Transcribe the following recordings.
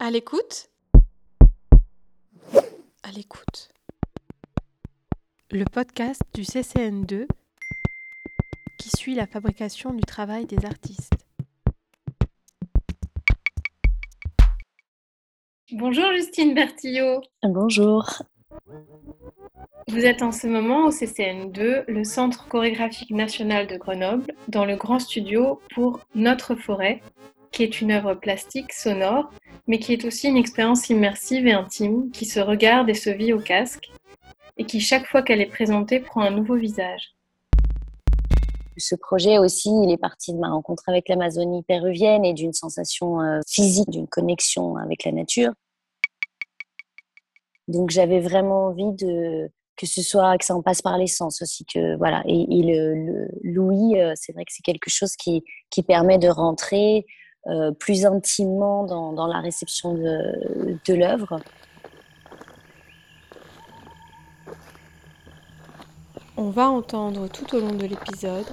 À l'écoute À l'écoute. Le podcast du CCN2 qui suit la fabrication du travail des artistes. Bonjour Justine Bertillot. Bonjour. Vous êtes en ce moment au CCN2, le Centre chorégraphique national de Grenoble, dans le grand studio pour Notre forêt, qui est une œuvre plastique sonore, mais qui est aussi une expérience immersive et intime qui se regarde et se vit au casque, et qui chaque fois qu'elle est présentée prend un nouveau visage. Ce projet aussi, il est parti de ma rencontre avec l'Amazonie péruvienne et d'une sensation euh, physique, d'une connexion avec la nature. Donc j'avais vraiment envie de que ce soit que ça en passe par l'essence aussi que voilà et, le, l'ouïe euh, c'est vrai que c'est quelque chose qui qui permet de rentrer euh, plus intimement dans, dans, la réception de, de l'œuvre. On va entendre tout au long de l'épisode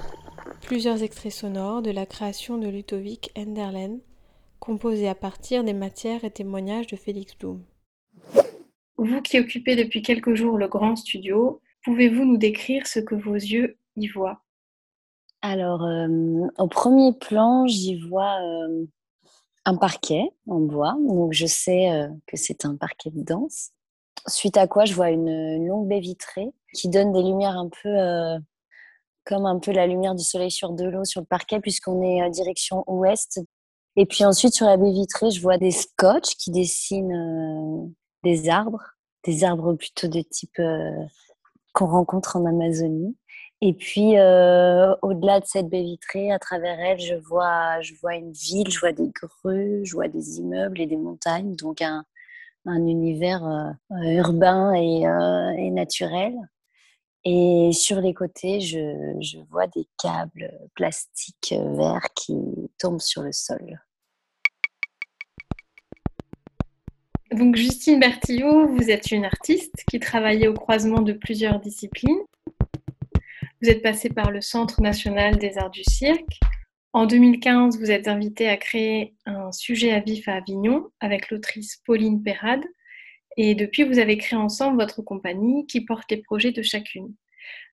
plusieurs extraits sonores de la création de Ludovic Enderlen, composés à partir des matières et témoignages de Félix Blum. Vous qui occupez depuis quelques jours le grand studio, pouvez-vous nous décrire ce que vos yeux y voient? Alors, euh, au premier plan, j'y vois euh, un parquet en bois. Donc, je sais euh, que c'est un parquet de danse. Suite à quoi, je vois une, longue baie vitrée qui donne des lumières un peu comme un peu la lumière du soleil sur de l'eau sur le parquet, puisqu'on est en direction ouest. Et puis ensuite, sur la baie vitrée, je vois des scotch qui dessinent des arbres, des arbres plutôt de type qu'on rencontre en Amazonie. Et puis, euh, au-delà de cette baie vitrée, à travers elle, je vois, je vois une ville, je vois des grues, je vois des immeubles et des montagnes, donc un, un univers euh, urbain et, naturel. Et sur les côtés, je, je vois des câbles plastiques verts qui tombent sur le sol. Donc Justine Bertillot, vous êtes une artiste qui travaillait au croisement de plusieurs disciplines. Vous êtes passée par le Centre national des arts du cirque. En 2015, vous êtes invitée à créer un sujet à vif à Avignon avec l'autrice Pauline Perrade. Et depuis, vous avez créé ensemble votre compagnie qui porte les projets de chacune.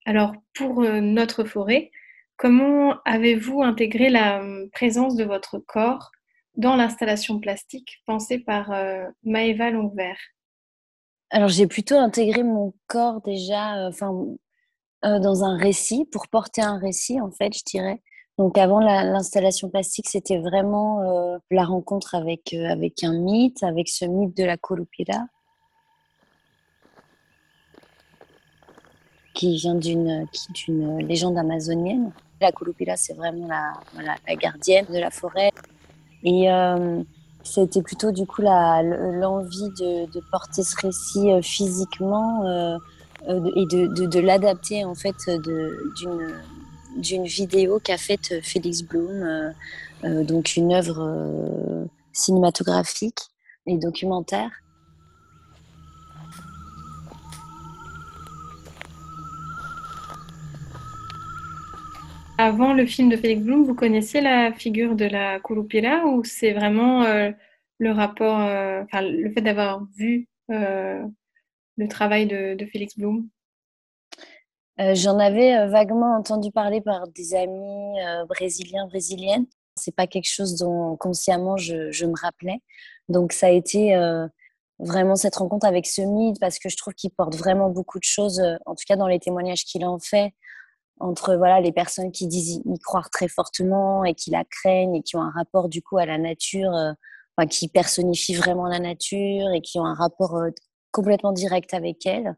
Alors, pour euh, notre forêt, comment avez-vous intégré la euh, présence de votre corps dans l'installation plastique pensée par euh, Maëva Longvert? Alors j'ai plutôt intégré mon corps déjà euh, enfin, euh, dans un récit, pour porter un récit en fait, je dirais. Donc avant l'installation plastique, c'était vraiment la rencontre avec, avec un mythe, avec ce mythe de la Colupira, qui vient d'une légende amazonienne. La Colupira, c'est vraiment la, la gardienne de la forêt. Et euh, c'était plutôt du coup l'envie de, porter ce récit euh, physiquement euh, et de, de, l'adapter en fait d'une d'une vidéo qu'a faite Félix Blum, donc une œuvre cinématographique et documentaire. Avant le film de Félix Blum, vous connaissiez la figure de la Curupira ou c'est vraiment euh, le rapport, euh, le fait d'avoir vu euh, le travail de, Félix Blum? J'en avais vaguement entendu parler par des amis brésiliens, brésiliennes. C'est pas quelque chose dont consciemment je, me rappelais. Donc ça a été vraiment cette rencontre avec ce mythe parce que je trouve qu'il porte vraiment beaucoup de choses, en tout cas dans les témoignages qu'il en fait, entre voilà les personnes qui disent y croire très fortement et qui la craignent et qui ont un rapport du coup à la nature, euh, enfin, qui personnifient vraiment la nature et qui ont un rapport euh, complètement direct avec elle.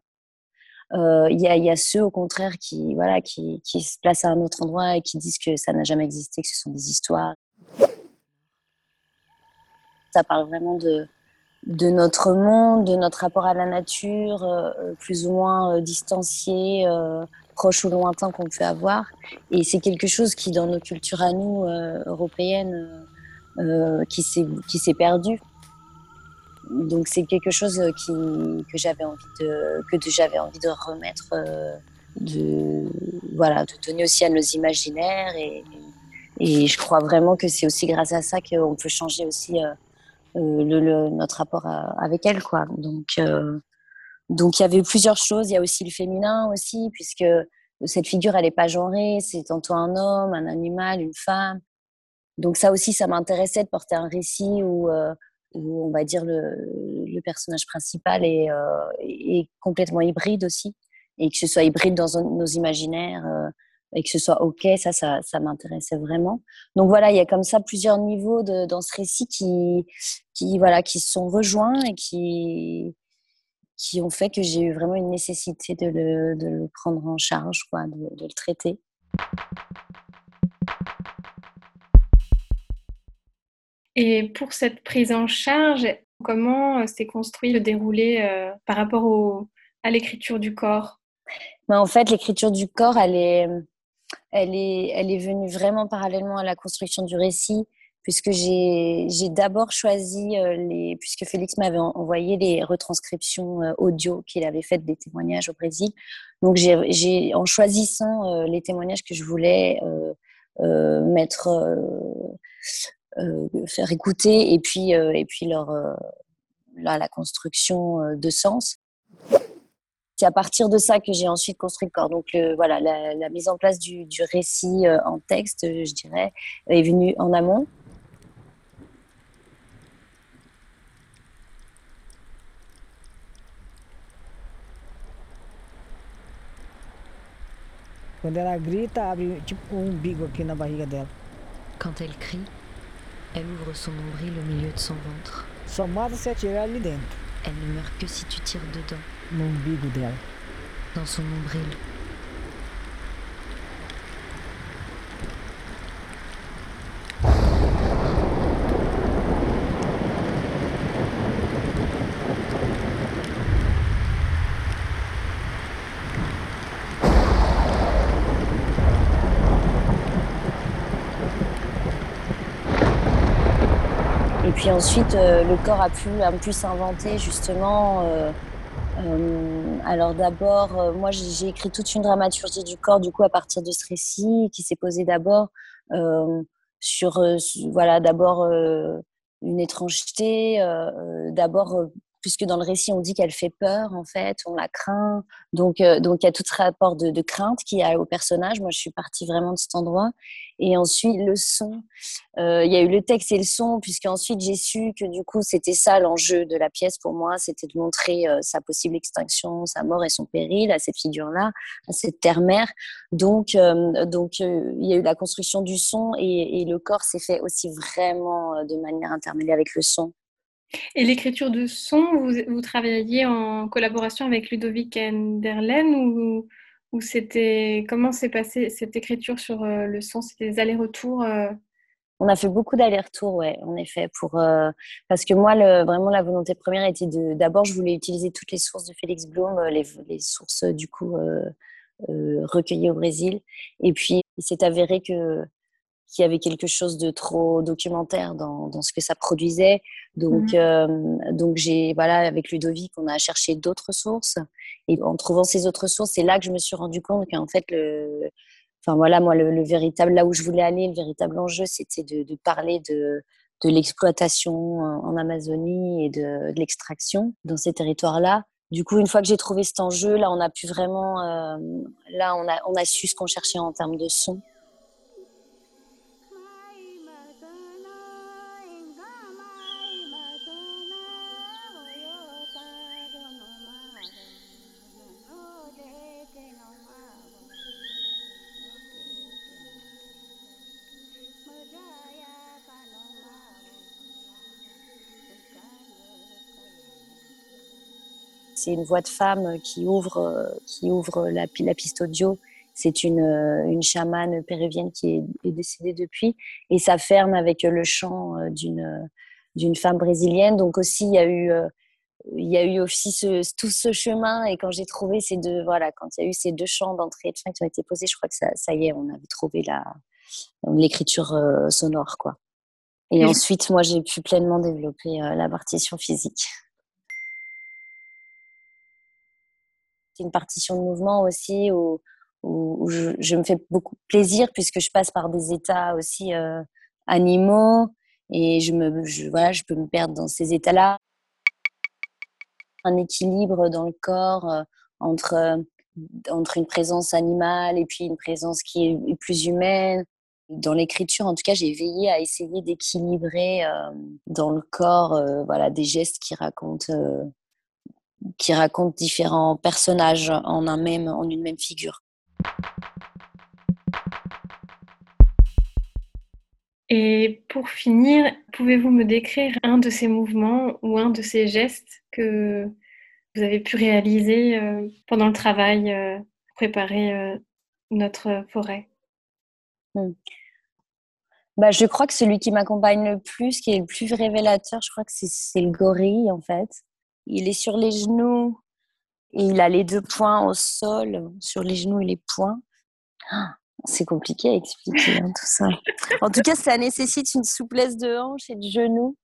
Euh, il y, a, ceux au contraire qui voilà qui, se placent à un autre endroit et qui disent que ça n'a jamais existé, que ce sont des histoires. Ça parle vraiment de notre monde, de notre rapport à la nature, plus ou moins distancié, proche ou lointain qu'on peut avoir. Et c'est quelque chose qui, dans nos cultures à nous, euh, européennes, euh, qui s'est perdu. Donc c'est quelque chose qui, que j'avais envie de que j'avais envie de remettre, euh, de voilà, de donner aussi à nos imaginaires et, je crois vraiment que c'est aussi grâce à ça qu'on peut changer aussi le, notre rapport avec elle, quoi. Donc, donc il y avait plusieurs choses. Il y a aussi le féminin aussi, puisque cette figure, elle n'est pas genrée. C'est tantôt un homme, un animal, une femme. Donc ça aussi, ça m'intéressait de porter un récit où, où on va dire le, le personnage principal est, est, complètement hybride aussi, et que ce soit hybride dans nos imaginaires et que ce soit OK, ça, ça, ça m'intéressait vraiment. Donc voilà, il y a comme ça plusieurs niveaux dans ce récit qui, qui, voilà, qui se sont rejoints et qui, qui ont fait que j'ai eu vraiment une nécessité de le, prendre en charge, quoi, de, le traiter. Et pour cette prise en charge, comment s'est construit le déroulé euh, par rapport à l'écriture du corps? Ben, En fait, l'écriture du corps, elle est, elle est, elle est venue vraiment parallèlement à la construction du récit, puisque j'ai d'abord choisi, euh, les, puisque Félix m'avait envoyé les retranscriptions euh, audio qu'il avait faites des témoignages au Brésil. Donc, j'ai en choisissant euh, les témoignages que je voulais mettre, faire écouter, et puis, et puis leur, la construction de sens, c'est à partir de ça que j'ai ensuite construit le corps. Donc voilà, la, mise en place du, récit euh, en texte, je dirais, est venue en amont. Um Quand elle crie, elle ouvre son nombril au milieu de son ventre. Elle ne meurt que si tu tires dedans. Dans son nombril. Et puis ensuite, euh, le corps a pu, un pu s'inventer justement. Euh, euh, alors d'abord, moi j'ai écrit toute une dramaturgie du corps du coup à partir de ce récit qui s'est posé d'abord sur voilà d'abord une étrangeté, d'abord puisque dans le récit on dit qu'elle fait peur en fait, on la craint. Donc euh, donc il y a tout ce rapport de, crainte qui a au personnage. Moi je suis partie vraiment de cet endroit. Et ensuite le son, euh, il y a eu le texte et le son puisque ensuite j'ai su que du coup c'était ça l'enjeu de la pièce pour moi, c'était de montrer euh, sa possible extinction, sa mort et son péril à cette figure-là, à cette terre-mère. Donc donc il y a eu la construction du son et, et le corps s'est fait aussi vraiment de manière intermédiaire avec le son. Et l'écriture de son, vous, vous, travailliez en collaboration avec Ludovic Enderlen ou, ou c'était comment s'est passée cette écriture sur euh, le son? C'était des allers-retours euh? On a fait beaucoup d'allers-retours, ouais, en effet, pour euh, parce que moi, vraiment, la volonté première était de. D'abord, je voulais utiliser toutes les sources de Félix Blum, les, les sources du coup recueillies au Brésil, et puis il s'est avéré que qu'il y avait quelque chose de trop documentaire dans, dans ce que ça produisait. Donc, mmh. euh, donc j'ai, voilà, avec Ludovic, on a cherché d'autres sources. Et en trouvant ces autres sources, c'est là que je me suis rendu compte qu'en fait, le, enfin voilà, moi, le, véritable, là où je voulais aller, le véritable enjeu, c'était de, de, parler de, de l'exploitation en Amazonie et de, de l'extraction dans ces territoires-là. Du coup, une fois que j'ai trouvé cet enjeu, là, on a pu vraiment, euh, là, on a, on a su ce qu'on cherchait en termes de son. C'est une voix de femme qui ouvre, qui ouvre la, la piste audio. C'est une, une chamane péruvienne qui est, décédée depuis. Et ça ferme avec le chant euh, d'une, d'une femme brésilienne. Donc aussi, il y a eu, euh, il y a eu aussi ce, tout ce chemin. Et quand j'ai trouvé ces deux, voilà, quand il y a eu ces deux chants d'entrée et de fin qui ont été posés, je crois que ça, ça y est, on avait trouvé la, l'écriture euh, sonore, quoi. Et ensuite, moi, j'ai pu pleinement développer la partition physique. C'est une partition de mouvement aussi où, je, me fais beaucoup plaisir puisque je passe par des états aussi euh, animaux Et je, me, voilà, je peux me perdre dans ces états-là. Un équilibre dans le corps euh, entre, euh, entre une présence animale et puis une présence qui est plus humaine. Dans l'écriture, en tout cas, j'ai veillé à essayer d'équilibrer dans le corps voilà, des gestes qui racontent, qui racontent différents personnages en, un même, en une même figure. Et pour finir, pouvez-vous me décrire un de ces mouvements ou un de ces gestes que vous avez pu réaliser euh, pendant le travail euh, pour préparer euh, notre forêt? Hmm. bah, Je crois que celui qui m'accompagne le plus, qui est le plus révélateur, je crois que c'est le gorille en fait. Il est sur les genoux il a les deux poings au sol, sur les genoux et les poings. Ah, c'est compliqué à expliquer hein, tout ça. En tout cas, ça nécessite une souplesse de hanche et de genoux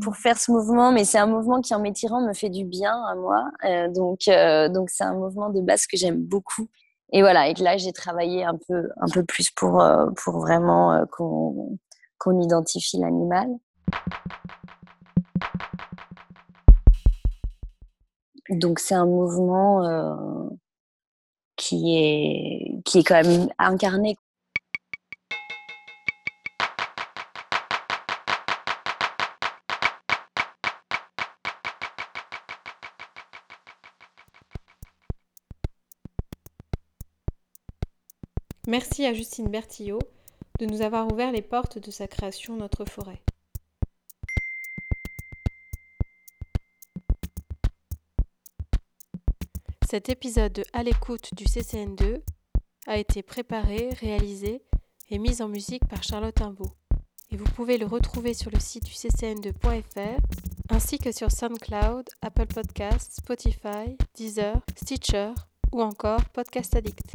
pour faire ce mouvement, mais c'est un mouvement qui en m'étirant me fait du bien à moi. Euh, donc, euh, donc c'est un mouvement de base que j'aime beaucoup. Et voilà, et là j'ai travaillé un peu, un peu plus pour, euh, pour vraiment qu'on identifie l'animal. Donc c'est un mouvement qui est, qui est quand même incarné. Merci à Justine Bertillot de nous avoir ouvert les portes de sa création Notre forêt. Cet épisode de À l'écoute du CCN2 a été préparé, réalisé et mis en musique par Charlotte Imbeau. Et vous pouvez le retrouver sur le site du ccn2.fr ainsi que sur SoundCloud, Apple Podcasts, Spotify, Deezer, Stitcher ou encore Podcast Addict.